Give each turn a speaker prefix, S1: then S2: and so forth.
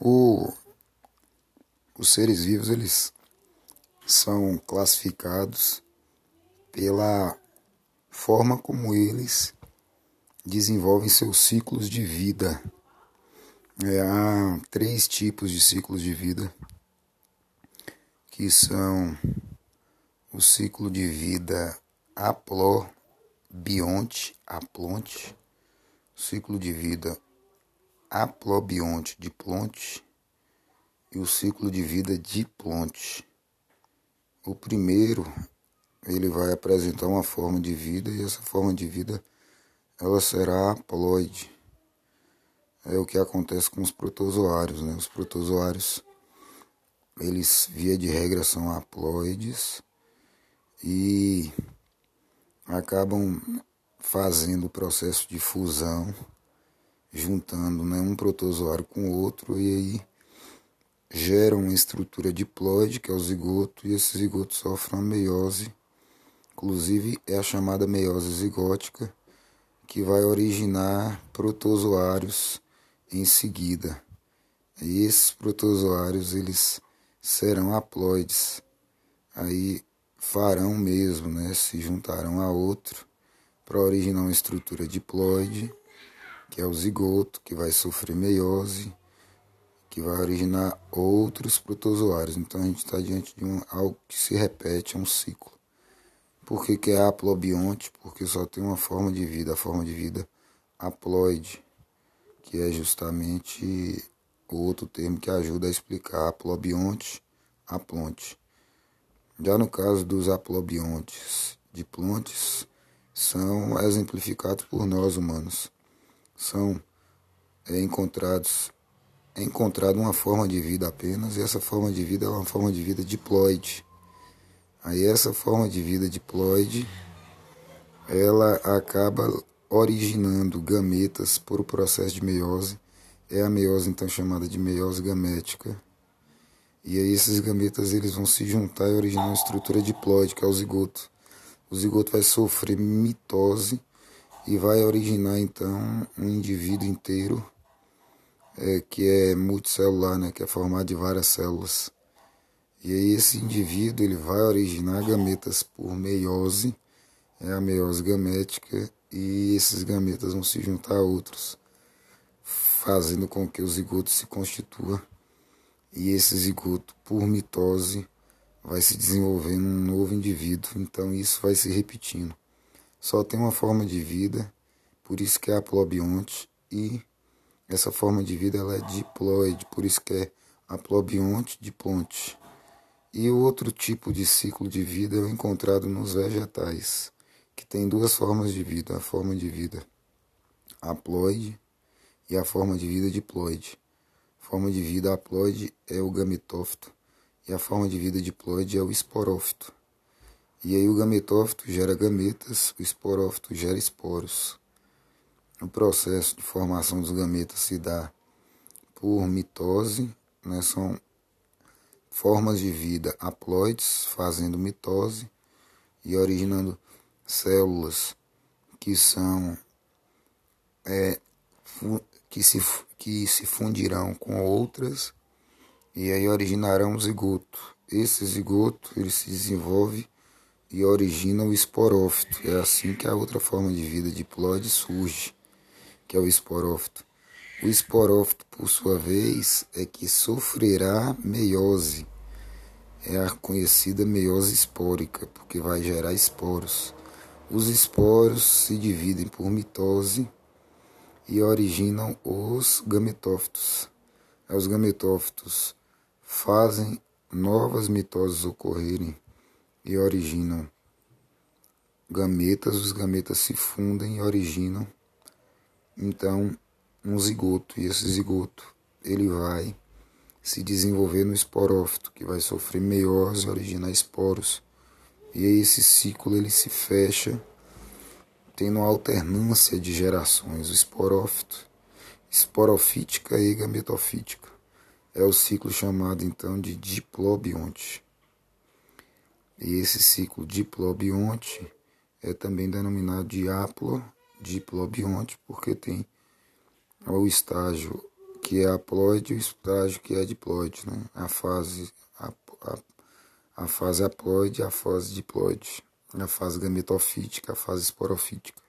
S1: O, os seres vivos eles são classificados pela forma como eles desenvolvem seus ciclos de vida. É, há três tipos de ciclos de vida que são o ciclo de vida aplobionte, aplonte, ciclo de vida aplobionte, diplonte e o ciclo de vida diplonte. O primeiro, ele vai apresentar uma forma de vida e essa forma de vida ela será haploide. É o que acontece com os protozoários, né? Os protozoários, eles via de regra são haploides e acabam fazendo o processo de fusão, juntando né, um protozoário com o outro e aí geram uma estrutura diploide, que é o zigoto, e esse zigoto sofre uma meiose, inclusive é a chamada meiose zigótica, que vai originar protozoários em seguida. E esses protozoários eles serão haploides, aí farão mesmo, né, se juntarão a outro para originar uma estrutura diploide, que é o zigoto, que vai sofrer meiose que vai originar outros protozoários. Então a gente está diante de um, algo que se repete, é um ciclo. Por que, que é haplobionte? Porque só tem uma forma de vida, a forma de vida haploide, que é justamente outro termo que ajuda a explicar haplobionte, aplonte. Já no caso dos haplobiontes diplontes, são exemplificados por nós humanos. São é, encontrados é encontrada uma forma de vida apenas, e essa forma de vida é uma forma de vida diploide. Aí essa forma de vida diploide, ela acaba originando gametas por o processo de meiose, é a meiose então chamada de meiose gamética. E aí esses gametas eles vão se juntar e originar uma estrutura diploide, que é o zigoto. O zigoto vai sofrer mitose e vai originar então um indivíduo inteiro é, que é multicelular, né, que é formado de várias células. E aí esse indivíduo ele vai originar gametas por meiose, é a meiose gamética, e esses gametas vão se juntar a outros, fazendo com que o zigoto se constitua. E esse zigoto, por mitose, vai se desenvolvendo um novo indivíduo. Então isso vai se repetindo. Só tem uma forma de vida, por isso que é aplobionte e essa forma de vida ela é diploide, por isso que é aplobionte diplonte. E o outro tipo de ciclo de vida é encontrado nos vegetais, que tem duas formas de vida, a forma de vida haploide e a forma de vida diploide. A forma de vida haploide é o gametófito e a forma de vida diploide é o esporófito. E aí o gametófito gera gametas, o esporófito gera esporos. O processo de formação dos gametas se dá por mitose, né? são formas de vida haploides fazendo mitose e originando células que são é, que, se, que se fundirão com outras e aí originarão um zigoto. Esse zigoto ele se desenvolve e origina o esporófito. É assim que a outra forma de vida diploide surge que é o esporófito. O esporófito, por sua vez, é que sofrerá meiose. É a conhecida meiose espórica, porque vai gerar esporos. Os esporos se dividem por mitose e originam os gametófitos. Os gametófitos fazem novas mitoses ocorrerem e originam gametas. Os gametas se fundem e originam então um zigoto. E esse zigoto ele vai se desenvolver no esporófito que vai sofrer meiose originar esporos. E aí esse ciclo ele se fecha tendo uma alternância de gerações. O esporófito esporofítica e gametofítica. É o ciclo chamado então de diplobionte e esse ciclo diplobionte é também denominado de diplobionte, porque tem o estágio que é haploide e o estágio que é diploide, né? A fase a, a, a fase haploide a fase diploide, a fase gametofítica, a fase esporofítica.